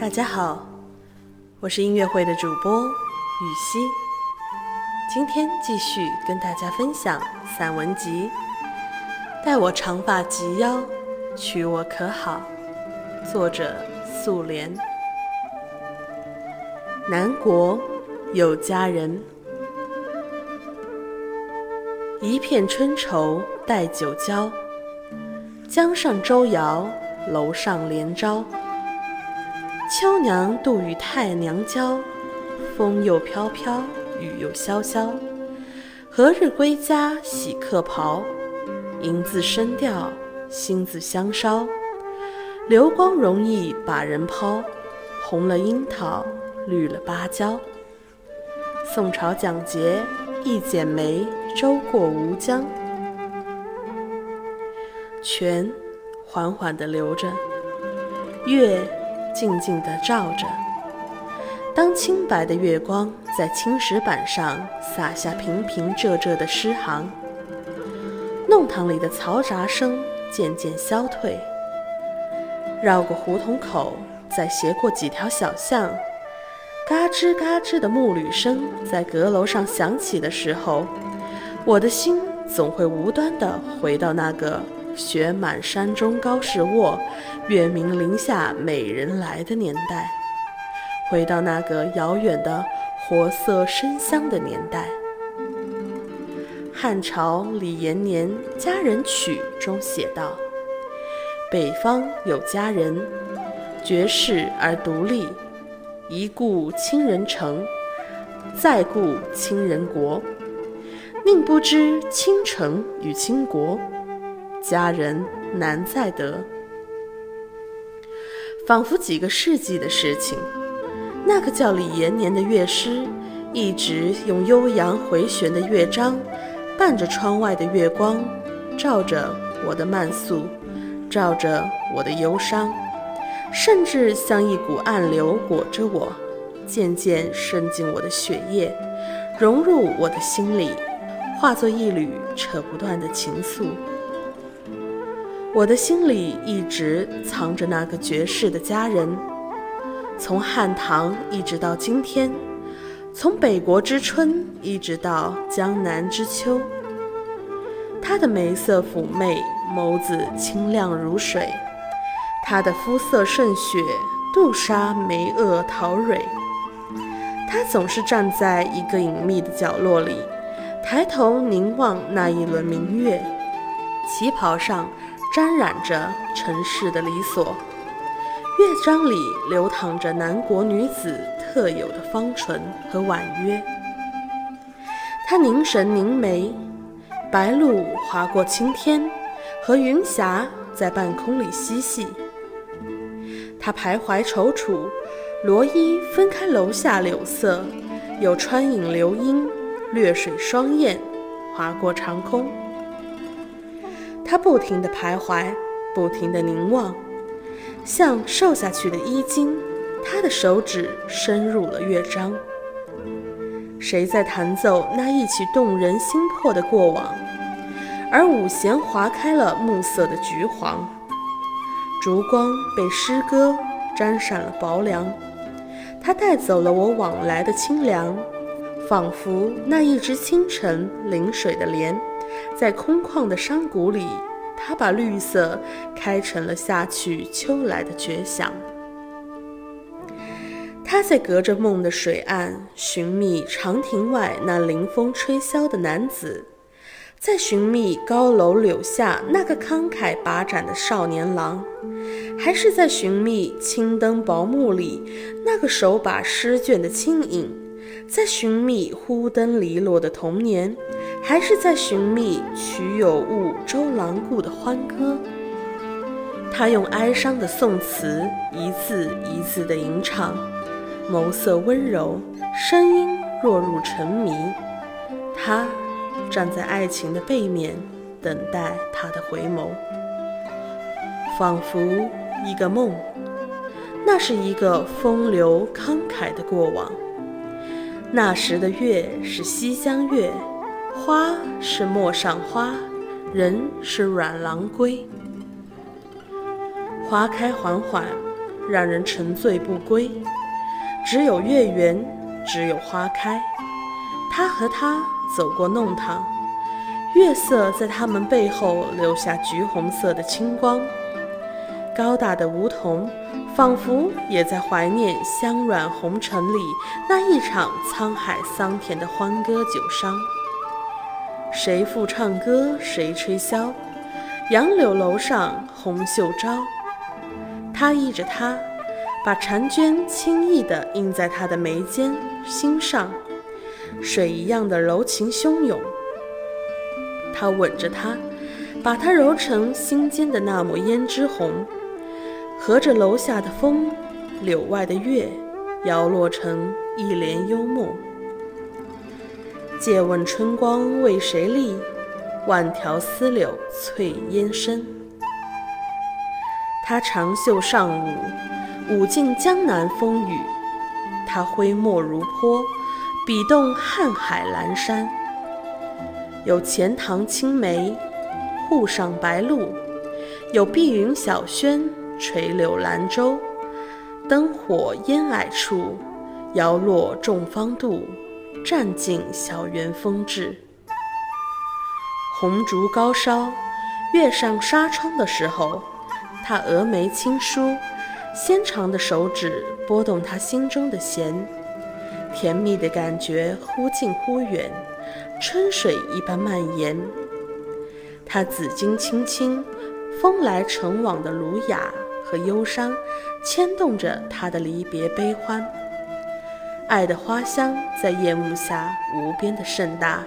大家好，我是音乐会的主播雨熙，今天继续跟大家分享散文集《待我长发及腰，娶我可好》，作者素莲。南国有佳人，一片春愁待酒浇，江上舟摇，楼上帘招。秋娘渡与太娘娇，风又飘飘，雨又潇潇。何日归家洗客袍？银字声调，心字香烧。流光容易把人抛，红了樱桃，绿了芭蕉。宋朝蒋捷一剪梅，舟过吴江。泉缓缓地流着，月。静静地照着，当清白的月光在青石板上洒下平平仄仄的诗行，弄堂里的嘈杂声渐渐消退。绕过胡同口，再斜过几条小巷，嘎吱嘎吱的木履声在阁楼上响起的时候，我的心总会无端地回到那个。雪满山中高士卧，月明林下美人来的年代，回到那个遥远的活色生香的年代。汉朝李延年《佳人曲》中写道：“北方有佳人，绝世而独立，一顾倾人城，再顾倾人国，宁不知倾城与倾国？”佳人难再得，仿佛几个世纪的事情。那个叫李延年的乐师，一直用悠扬回旋的乐章，伴着窗外的月光，照着我的慢速，照着我的忧伤，甚至像一股暗流裹着我，渐渐渗进我的血液，融入我的心里，化作一缕扯不断的情愫。我的心里一直藏着那个绝世的佳人，从汉唐一直到今天，从北国之春一直到江南之秋。她的眉色妩媚，眸子清亮如水；她的肤色胜雪，杜莎眉萼桃蕊。她总是站在一个隐秘的角落里，抬头凝望那一轮明月，旗袍上。沾染着尘世的离索，乐章里流淌着南国女子特有的芳醇和婉约。她凝神凝眉，白鹭划过青天，和云霞在半空里嬉戏。她徘徊踌躇，罗衣分开楼下柳色，有穿影流莺，掠水双燕，划过长空。他不停地徘徊，不停地凝望，像瘦下去的衣襟。他的手指伸入了乐章。谁在弹奏那一曲动人心魄的过往？而五弦划开了暮色的橘黄，烛光被诗歌沾染了薄凉。它带走了我往来的清凉，仿佛那一只清晨临水的莲。在空旷的山谷里，他把绿色开成了夏去秋来的绝响。他在隔着梦的水岸寻觅长亭外那临风吹箫的男子，在寻觅高楼柳下那个慷慨把盏的少年郎，还是在寻觅青灯薄暮里那个手把诗卷的轻影，在寻觅忽灯离落的童年。还是在寻觅曲有误周郎顾的欢歌。他用哀伤的宋词一字一字的吟唱，眸色温柔，声音落入沉迷。他站在爱情的背面，等待他的回眸，仿佛一个梦。那是一个风流慷慨的过往。那时的月是西厢月。花是陌上花，人是软郎归。花开缓缓，让人沉醉不归。只有月圆，只有花开。他和她走过弄堂，月色在他们背后留下橘红色的清光。高大的梧桐，仿佛也在怀念香软红尘里那一场沧海桑田的欢歌酒伤。谁复唱歌，谁吹箫？杨柳楼上红袖招。他依着她，把婵娟轻易地印在他的眉间心上，水一样的柔情汹涌。他吻着她，把她揉成心间的那抹胭脂红。和着楼下的风，柳外的月，摇落成一帘幽梦。借问春光为谁立？万条丝柳翠烟深。他长袖善舞，舞尽江南风雨；他挥墨如泼，笔动瀚海阑珊。有钱塘青梅，沪上白鹭；有碧云小轩。垂柳兰舟，灯火烟霭处，摇落众芳妒，占尽小园风致。红烛高烧，月上纱窗的时候，他峨眉轻舒，纤长的手指拨动他心中的弦，甜蜜的感觉忽近忽远，春水一般蔓延。他紫荆青青，风来尘往的儒雅。和忧伤牵动着他的离别悲欢，爱的花香在夜幕下无边的盛大。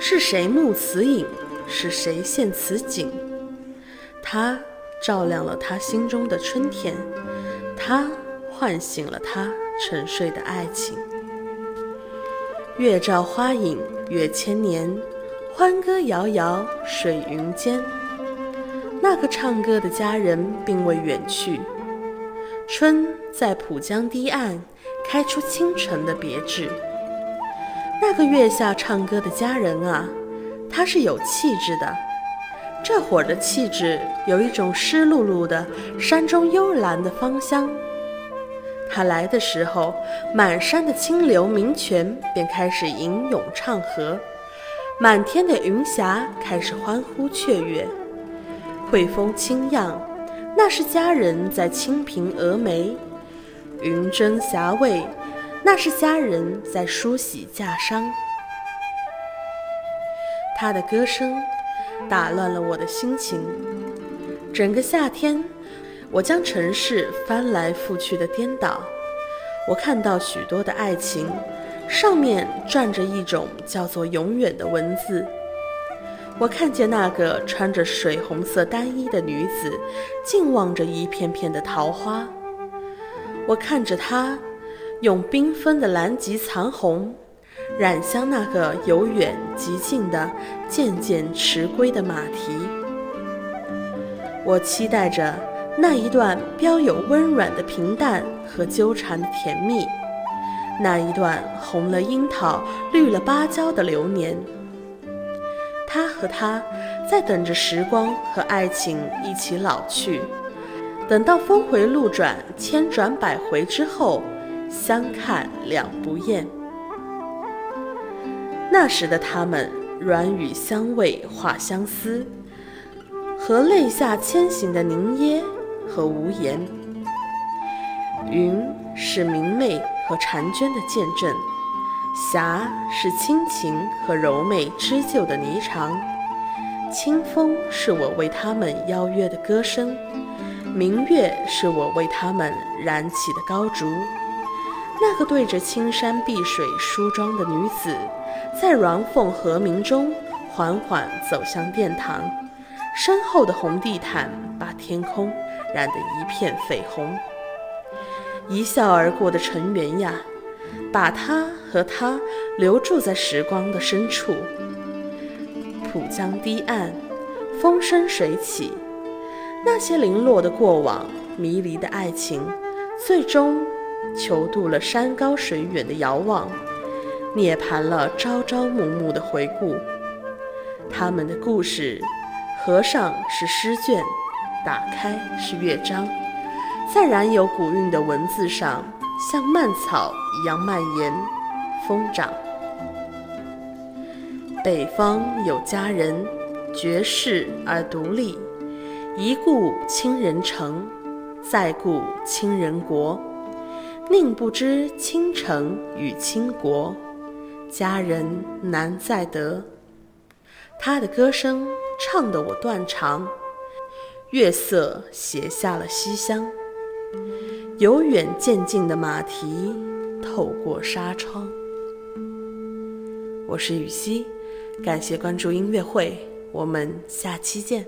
是谁慕此影？是谁羡此景？他照亮了他心中的春天，他唤醒了他沉睡的爱情。月照花影月千年，欢歌遥遥水云间。那个唱歌的佳人并未远去，春在浦江堤岸开出清晨的别致。那个月下唱歌的佳人啊，她是有气质的。这会儿的气质有一种湿漉漉的山中幽兰的芳香。他来的时候，满山的清流鸣泉便开始吟咏唱和，满天的云霞开始欢呼雀跃。惠风清漾，那是佳人在清平峨眉；云蒸霞蔚，那是佳人在梳洗嫁裳。她的歌声打乱了我的心情。整个夏天，我将城市翻来覆去的颠倒。我看到许多的爱情，上面转着一种叫做“永远”的文字。我看见那个穿着水红色单衣的女子，静望着一片片的桃花。我看着他，用缤纷的蓝及残红，染香那个由远及近的渐渐迟归的马蹄。我期待着那一段标有温软的平淡和纠缠的甜蜜，那一段红了樱桃、绿了芭蕉的流年。他和她在等着时光和爱情一起老去，等到峰回路转、千转百回之后，相看两不厌。那时的他们，软语相慰化相思，和泪下千行的凝噎和无言。云是明媚和婵娟的见证。霞是亲情和柔媚织就的霓裳，清风是我为他们邀约的歌声，明月是我为他们燃起的高烛。那个对着青山碧水梳妆的女子，在鸾凤和鸣中缓缓走向殿堂，身后的红地毯把天空染得一片绯红。一笑而过的尘缘呀！把他和她留住在时光的深处。浦江堤岸，风生水起，那些零落的过往，迷离的爱情，最终囚渡了山高水远的遥望，涅槃了朝朝暮暮的回顾。他们的故事，合上是诗卷，打开是乐章，在染有古韵的文字上，像蔓草一样蔓延、疯长。北方有佳人，绝世而独立，一顾倾人城，再顾倾人国。宁不知倾城与倾国，佳人难再得。他的歌声唱得我断肠，月色写下了西厢。由远渐近的马蹄透过纱窗。我是雨熙，感谢关注音乐会，我们下期见。